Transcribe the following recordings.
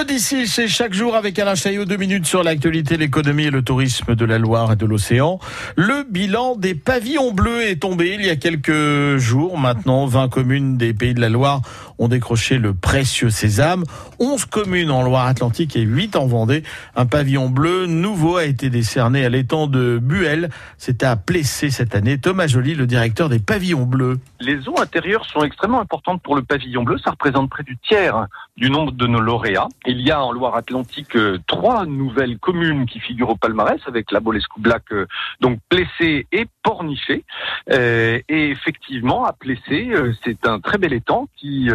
L'Odyssée, c'est chaque jour avec Alain Chaillot, deux minutes sur l'actualité, l'économie et le tourisme de la Loire et de l'océan. Le bilan des pavillons bleus est tombé il y a quelques jours. Maintenant, 20 communes des pays de la Loire ont décroché le précieux sésame. 11 communes en Loire-Atlantique et 8 en Vendée. Un pavillon bleu nouveau a été décerné à l'étang de Buelle. C'était à Plessé cette année. Thomas Joly, le directeur des pavillons bleus. Les eaux intérieures sont extrêmement importantes pour le pavillon bleu. Ça représente près du tiers du nombre de nos lauréats. Il y a en Loire-Atlantique euh, trois nouvelles communes qui figurent au palmarès avec la Bolescu-Black, euh, donc Plessé et Pornichet. Euh, et effectivement, à Plessé, c'est un très bel étang qui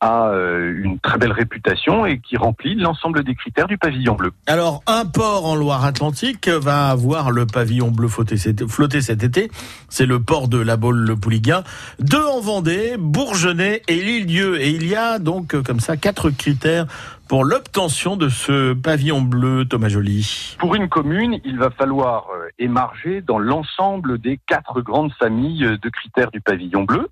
a une très belle réputation et qui remplit l'ensemble des critères du pavillon bleu. Alors, un port en Loire-Atlantique va avoir le pavillon bleu flotté cet été. C'est le port de la Baule-le-Pouliguen. Deux en Vendée, Bourgenais et Lille-Dieu. Et il y a donc comme ça quatre critères pour l'obtention de ce pavillon bleu, Thomas Joly Pour une commune, il va falloir euh, émarger dans l'ensemble des quatre grandes familles de critères du pavillon bleu.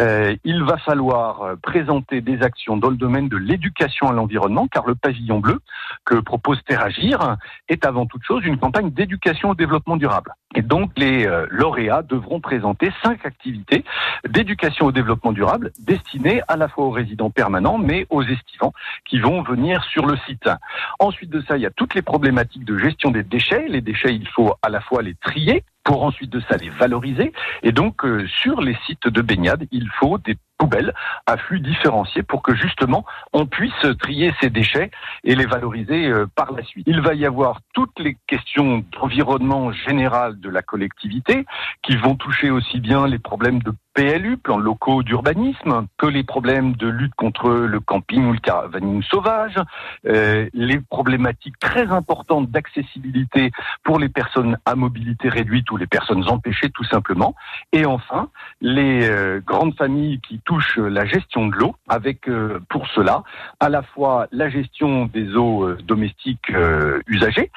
Euh, il va falloir euh, présenter des actions dans le domaine de l'éducation à l'environnement, car le pavillon bleu que propose Terragir est avant toute chose une campagne d'éducation au développement durable. Et donc les lauréats devront présenter cinq activités d'éducation au développement durable destinées à la fois aux résidents permanents, mais aux estivants qui vont venir sur le site. Ensuite de ça, il y a toutes les problématiques de gestion des déchets. Les déchets, il faut à la fois les trier pour ensuite de ça les valoriser. Et donc, euh, sur les sites de baignade, il faut des poubelles à flux différenciés pour que justement on puisse trier ces déchets et les valoriser euh, par la suite. Il va y avoir toutes les questions d'environnement général de la collectivité qui vont toucher aussi bien les problèmes de PLU, plans locaux d'urbanisme, que les problèmes de lutte contre le camping ou le caravaning sauvage, euh, les problématiques très importantes d'accessibilité pour les personnes à mobilité réduite ou les personnes empêchées tout simplement, et enfin les euh, grandes familles qui touchent la gestion de l'eau, avec euh, pour cela à la fois la gestion des eaux domestiques usagées,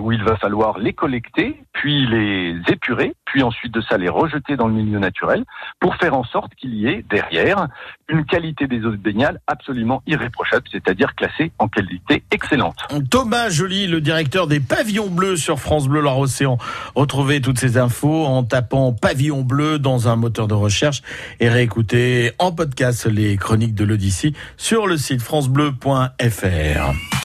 où il va falloir les collecter, puis les épurer, puis ensuite de ça les rejeter dans le milieu naturel, pour faire en sorte qu'il y ait derrière une qualité des eaux de baignade absolument irréprochable, c'est-à-dire classée en qualité excellente. Thomas Joly, le directeur des pavillons bleus sur France Bleu Loire Océan. Retrouvez toutes ces infos en tapant pavillon bleu dans un moteur de recherche et réécoutez en podcast les chroniques de l'Odyssée sur le site francebleu.fr.